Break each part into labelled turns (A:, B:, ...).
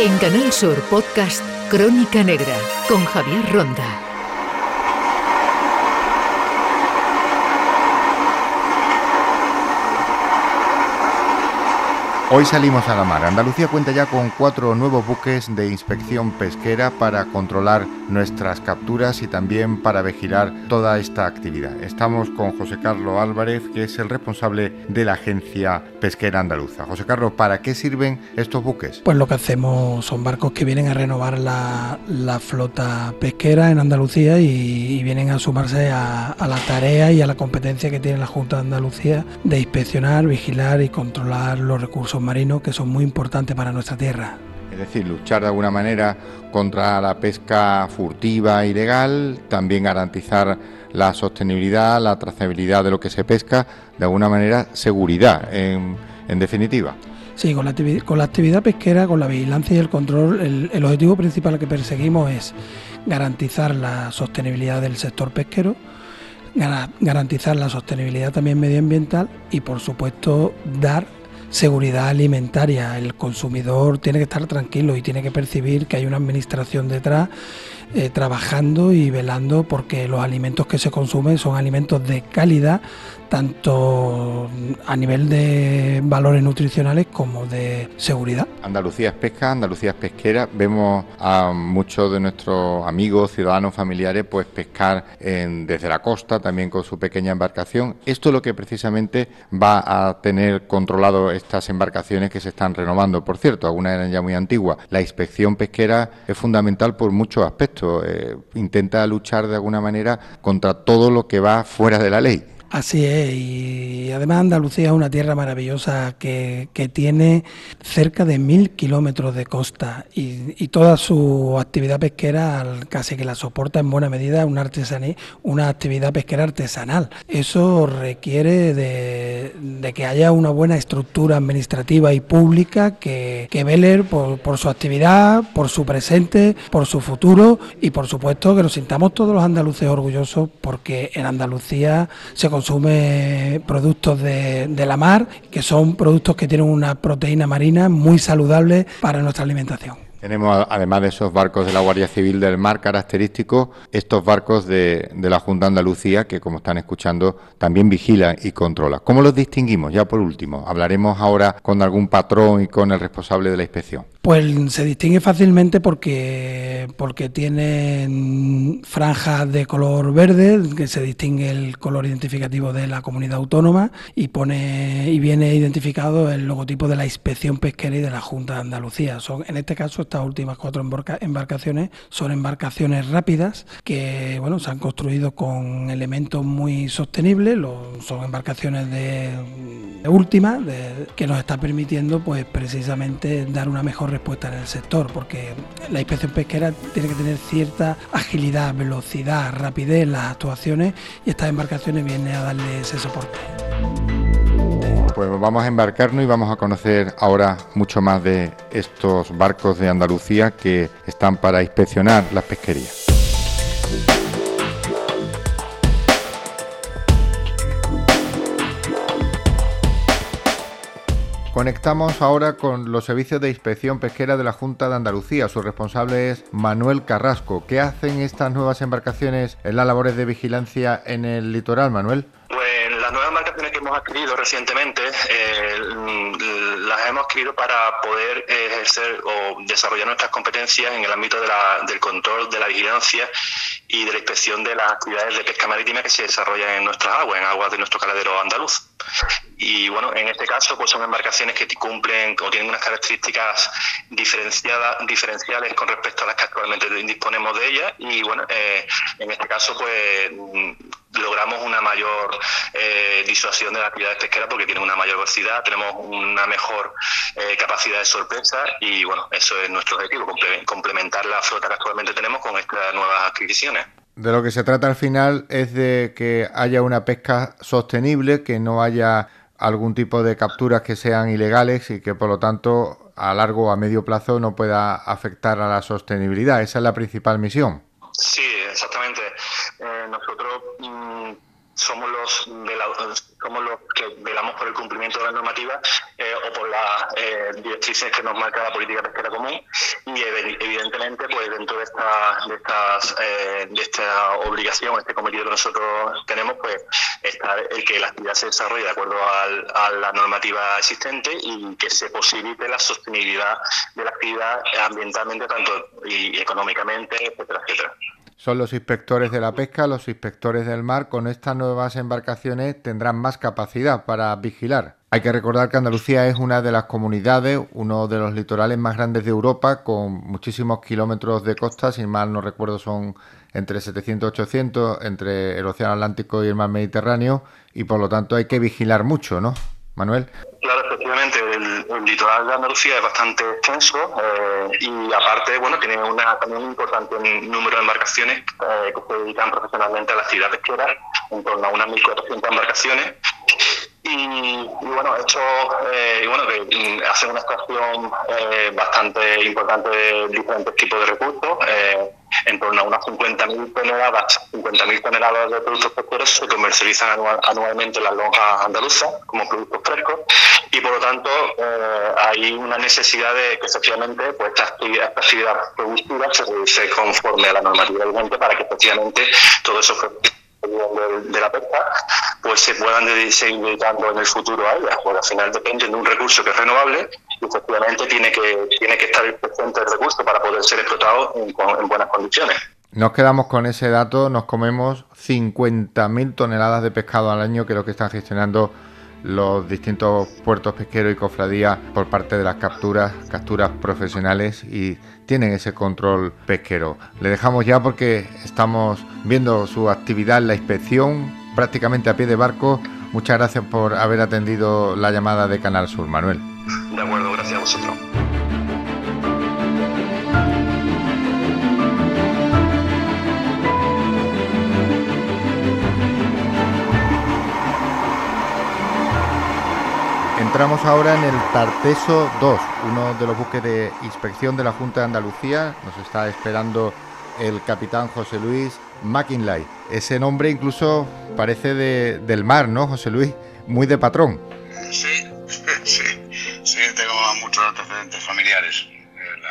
A: En Canal Sur Podcast Crónica Negra con Javier Ronda.
B: Hoy salimos a la mar. Andalucía cuenta ya con cuatro nuevos buques de inspección pesquera para controlar nuestras capturas y también para vigilar toda esta actividad. Estamos con José Carlos Álvarez, que es el responsable de la Agencia Pesquera Andaluza. José Carlos, ¿para qué sirven estos buques?
C: Pues lo que hacemos son barcos que vienen a renovar la, flota pesquera en Andalucía y, vienen a sumarse a, a la tarea y a la competencia que tiene la Junta de Andalucía de inspeccionar, vigilar y controlar los recursos marinos que son muy importantes para nuestra tierra.
B: Es decir, luchar de alguna manera contra la pesca furtiva ilegal, también garantizar la sostenibilidad, la trazabilidad de lo que se pesca, de alguna manera seguridad, en, definitiva.
C: Sí, con la, con la, actividad pesquera, con la vigilancia y el control, el objetivo principal que perseguimos es garantizar la sostenibilidad del sector pesquero, garantizar la sostenibilidad también medioambiental y, por supuesto, dar seguridad alimentaria. El consumidor tiene que estar tranquilo y tiene que percibir que hay una administración detrás eh, trabajando y velando porque los alimentos que se consumen son alimentos de calidad, tanto a nivel de valores nutricionales como de seguridad.
B: Andalucía es pesca, Andalucía es pesquera. Vemos a muchos de nuestros amigos, ciudadanos, familiares, pues pescar desde la costa, también con su pequeña embarcación. Esto es lo que precisamente va a tener controlado estas embarcaciones que se están renovando. Por cierto, algunas eran ya muy antiguas. La inspección pesquera es fundamental por muchos aspectos. Eh, intenta luchar de alguna manera contra todo lo que va fuera de la ley.
C: Así es, y además Andalucía es una tierra maravillosa que, tiene cerca de mil kilómetros de costa y, toda su actividad pesquera casi que la soporta en buena medida una artesanía, una actividad pesquera artesanal. Eso requiere de, que haya una buena estructura administrativa y pública que, que vele por, por su actividad, por su presente, por su futuro y por supuesto que nos sintamos todos los andaluces orgullosos porque en Andalucía se consume productos de, la mar, que son productos que tienen una proteína marina muy saludable para nuestra alimentación.
B: Tenemos, además de esos barcos de la Guardia Civil del Mar característicos, estos barcos de, la Junta Andalucía, que como están escuchando, también vigila y controla. ¿Cómo los distinguimos? Ya por último, hablaremos ahora con algún patrón y con el responsable de la inspección.
C: Pues se distingue fácilmente porque, porque tienen franjas de color verde, que se distingue el color identificativo de la comunidad autónoma y pone y viene identificado el logotipo de la inspección pesquera y de la Junta de Andalucía. Son, en este caso, estas últimas cuatro embarcaciones son embarcaciones rápidas que bueno se han construido con elementos muy sostenibles, son embarcaciones de, última que nos está permitiendo pues precisamente dar una mejor respuesta en el sector, porque la inspección pesquera tiene que tener cierta agilidad, velocidad, rapidez en las actuaciones y estas embarcaciones vienen a darle ese soporte.
B: Pues vamos a embarcarnos y vamos a conocer ahora mucho más de estos barcos de Andalucía que están para inspeccionar las pesquerías. Conectamos ahora con los servicios de inspección pesquera de la Junta de Andalucía. Su responsable es Manuel Carrasco. ¿Qué hacen estas nuevas embarcaciones en las labores de vigilancia en el litoral, Manuel?
D: las nuevas embarcaciones que adquirido recientemente eh, las hemos adquirido para poder ejercer o desarrollar nuestras competencias en el ámbito del control, de la vigilancia y de la inspección de las actividades de pesca marítima que se desarrollan en nuestras aguas, en aguas de nuestro caladero andaluz. Y bueno, en este caso pues son embarcaciones que cumplen o tienen unas características diferenciadas, diferenciales con respecto a las que actualmente disponemos de ellas y bueno, eh, en este caso pues logramos una mayor eh, disuasión de la actividad pesquera porque tiene una mayor velocidad, tenemos una mejor eh, capacidad de sorpresa y bueno, eso es nuestro objetivo, complementar la flota que actualmente tenemos con estas nuevas adquisiciones.
B: De lo que se trata al final es de que haya una pesca sostenible, que no haya algún tipo de capturas que sean ilegales y que por lo tanto a largo o a medio plazo no pueda afectar a la sostenibilidad. Esa es la principal misión.
D: Sí, exactamente. Eh, nosotros mm, somos los somos los que velamos por el cumplimiento de la normativa eh, o por las eh, directrices que nos marca la política pesquera común. Y evidentemente pues dentro de esta de estas eh, de esta obligación este cometido que nosotros tenemos pues está el que la actividad se desarrolle de acuerdo a la normativa existente y que se posibilite la sostenibilidad de la actividad ambientalmente tanto y económicamente etcétera etcétera
B: son los inspectores de la pesca, los inspectores del mar. Con estas nuevas embarcaciones tendrán más capacidad para vigilar. Hay que recordar que Andalucía es una de las comunidades, uno de los litorales más grandes de Europa, con muchísimos kilómetros de costa, si mal no recuerdo son entre 700 y 800, entre el Océano Atlántico y el mar Mediterráneo, y por lo tanto hay que vigilar mucho, ¿no? Manuel.
D: Claro, efectivamente, el, litoral de Andalucía es bastante extenso eh, y aparte, bueno, tiene una, también un importante número de embarcaciones eh, que se dedican profesionalmente a la actividad pesquera, en torno a unas 1.400 embarcaciones. Y, bueno, esto eh, bueno, que mm, hace una extracción bastante importante de diferentes tipos de recursos en torno a unas 50.000 toneladas, 50.000 toneladas de productos pesqueros se comercializan anualmente en las lonjas andaluzas como productos frescos y por lo tanto eh, hay una necesidad de que efectivamente pues, esta actividad, actividad productiva se realice conforme a la normativa vigente para que efectivamente todo eso de, la pesca pues se puedan seguir dedicando en el futuro a ellas, porque al final depende de un recurso que es renovable y efectivamente tiene que, tiene que estar presente el recurso para poder ser explotado en, buenas condiciones.
B: Nos quedamos con ese dato, nos comemos 50.000 toneladas de pescado al año, que es lo que están gestionando los distintos puertos pesqueros y cofradías por parte de las capturas, capturas profesionales y tienen ese control pesquero. Le dejamos ya porque estamos viendo su actividad en la inspección prácticamente a pie de barco. Muchas gracias por haber atendido la llamada de Canal Sur, Manuel.
D: De acuerdo, vosotros.
B: Entramos ahora en el Tarteso 2, uno de los buques de inspección de la Junta de Andalucía. Nos está esperando el capitán José Luis McKinley. Ese nombre incluso parece de, del mar, ¿no, José Luis? Muy de patrón.
E: Familiares en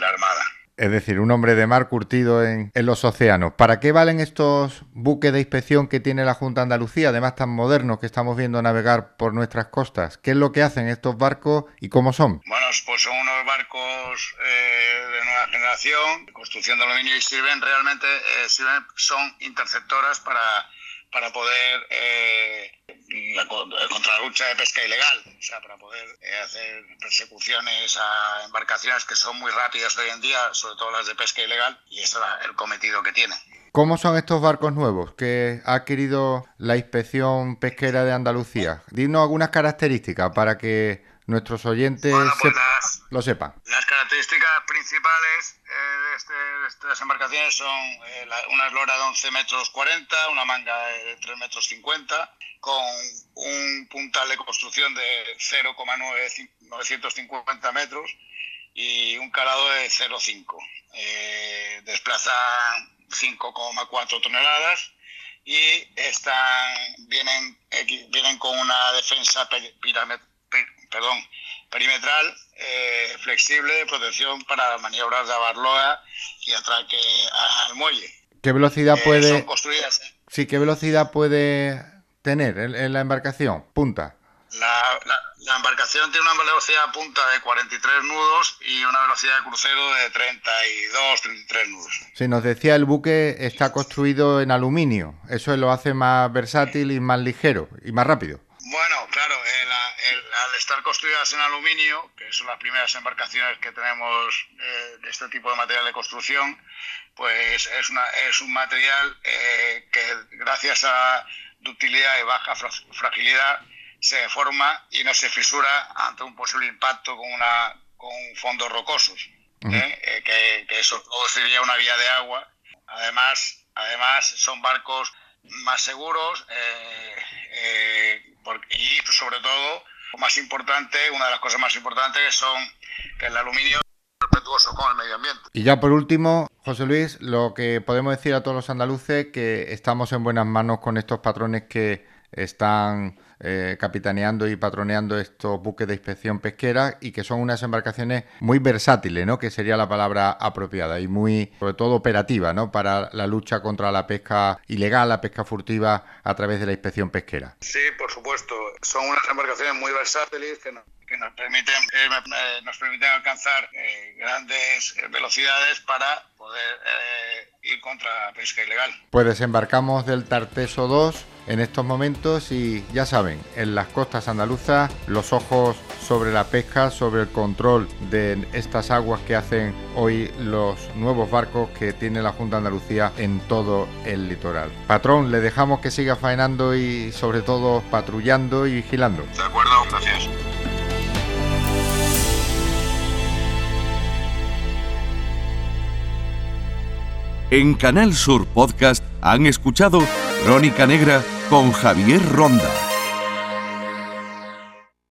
E: la Armada
B: es decir, un hombre de mar curtido en, los océanos. ¿Para qué valen estos buques de inspección que tiene la Junta de Andalucía, además tan modernos que estamos viendo navegar por nuestras costas? ¿Qué es lo que hacen estos barcos y cómo son?
E: Bueno, pues son unos barcos eh, de nueva generación, de construcción de aluminio y sirven realmente, eh, sirven, son interceptoras para para poder eh, la, contra la lucha de pesca ilegal, o sea, para poder eh, hacer persecuciones a embarcaciones que son muy rápidas hoy en día, sobre todo las de pesca ilegal, y ese es el cometido que tienen.
B: ¿Cómo son estos barcos nuevos que ha adquirido la inspección pesquera de Andalucía? Dinos algunas características para que nuestros oyentes
E: pues Las características principales eh, este, de, estas embarcaciones son eh, una eslora de 11 metros 40, una manga de 3 metros 50, con un puntal de construcción de 0,950 metros y un calado de 0,5. Eh, desplaza 5,4 toneladas y están, vienen, vienen con una defensa perdón, perimetral, eh, flexible, de protección para maniobras de abarloa y atraque al muelle.
B: ¿Qué velocidad eh, puede...?
E: Son construidas...
B: Sí, ¿qué velocidad puede tener en, la embarcación? Punta.
E: La, la, embarcación tiene una velocidad punta de 43 nudos y una velocidad de crucero de 32, 33 nudos.
B: Sí, nos decía el buque está construido en aluminio. Eso lo hace más versátil y más ligero y más rápido.
E: Bueno, claro, al estar construidas en aluminio, que son las primeras embarcaciones que tenemos eh, de este tipo de material de construcción, pues es, una, es un material eh, que gracias a ductilidad y baja fragilidad se deforma y no se fisura ante un posible impacto con, una, con fondos rocosos, ¿eh? que, que, eso sería una vía de agua. Además, además son barcos más seguros y sobre todo, lo más importante, una de las cosas más importantes son que el aluminio es respetuoso con el medio ambiente.
B: Y ya por último, José Luis, lo que podemos decir a todos los andaluces que estamos en buenas manos con estos patrones que están eh, capitaneando y patroneando estos buques de inspección pesquera y que son unas embarcaciones muy versátiles, ¿no? Que sería la palabra apropiada y muy, sobre todo, operativa, ¿no? Para la lucha contra la pesca ilegal, la pesca furtiva a través de la inspección pesquera.
E: Sí, por supuesto. Son unas embarcaciones muy versátiles que que nos permiten, eh, eh, nos permiten alcanzar eh, grandes velocidades para poder ir contra la pesca ilegal.
B: Pues desembarcamos del Tarteso 2 en estos momentos y ya saben, en las costas andaluzas los ojos sobre la pesca, sobre el control de estas aguas que hacen hoy los nuevos barcos que tiene la Junta de Andalucía en todo el litoral. Patrón, le dejamos que siga faenando y sobre todo patrullando y vigilando.
E: De acuerdo, gracias.
F: En Canal Sur Podcast han escuchado Crónica Negra con Javier Ronda.